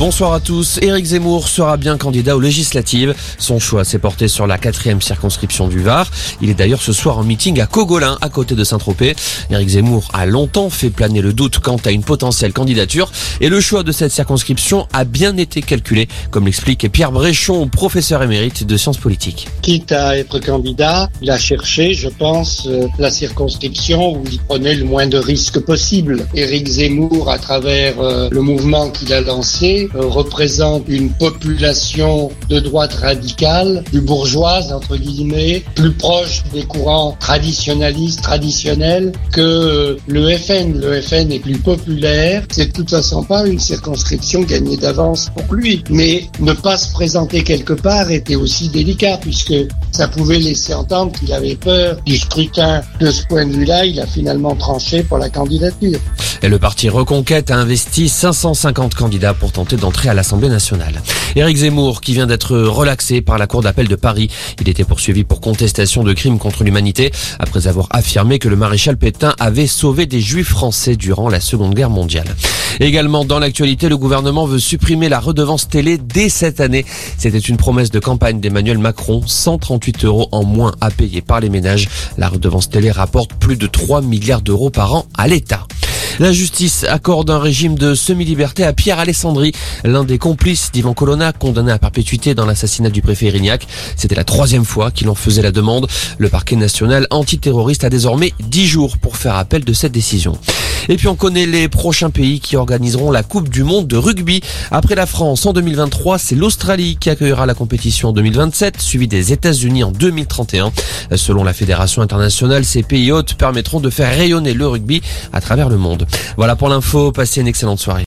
Bonsoir à tous. Éric Zemmour sera bien candidat aux législatives. Son choix s'est porté sur la quatrième circonscription du Var. Il est d'ailleurs ce soir en meeting à Cogolin, à côté de Saint-Tropez. Éric Zemmour a longtemps fait planer le doute quant à une potentielle candidature et le choix de cette circonscription a bien été calculé, comme l'explique Pierre Bréchon, professeur émérite de sciences politiques. Quitte à être candidat, il a cherché, je pense, euh, la circonscription où il prenait le moins de risques possible. Éric Zemmour, à travers euh, le mouvement qu'il a lancé, représente une population de droite radicale, plus bourgeoise, entre guillemets, plus proche des courants traditionnalistes, traditionnels que euh, le FN. Le FN est plus populaire. C'est de toute façon pas une circonscription gagnée d'avance pour lui. Mais ne pas se présenter quelque part était aussi délicat puisque ça pouvait laisser entendre qu'il avait peur du scrutin. De ce point de vue-là, il a finalement tranché pour la candidature. Et le parti Reconquête a investi 550 candidats pour tenter d'entrer à l'Assemblée nationale. Éric Zemmour, qui vient d'être relaxé par la Cour d'appel de Paris, il était poursuivi pour contestation de crimes contre l'humanité après avoir affirmé que le maréchal Pétain avait sauvé des juifs français durant la Seconde Guerre mondiale. Également dans l'actualité, le gouvernement veut supprimer la redevance télé dès cette année. C'était une promesse de campagne d'Emmanuel Macron, 138 euros en moins à payer par les ménages. La redevance télé rapporte plus de 3 milliards d'euros par an à l'État. La justice accorde un régime de semi-liberté à Pierre Alessandri, l'un des complices d'Ivan Colonna, condamné à perpétuité dans l'assassinat du préfet Erignac. C'était la troisième fois qu'il en faisait la demande. Le parquet national antiterroriste a désormais 10 jours pour faire appel de cette décision. Et puis on connaît les prochains pays qui organiseront la Coupe du Monde de rugby. Après la France en 2023, c'est l'Australie qui accueillera la compétition en 2027, suivi des États-Unis en 2031. Selon la Fédération internationale, ces pays hôtes permettront de faire rayonner le rugby à travers le monde. Voilà pour l'info, passez une excellente soirée.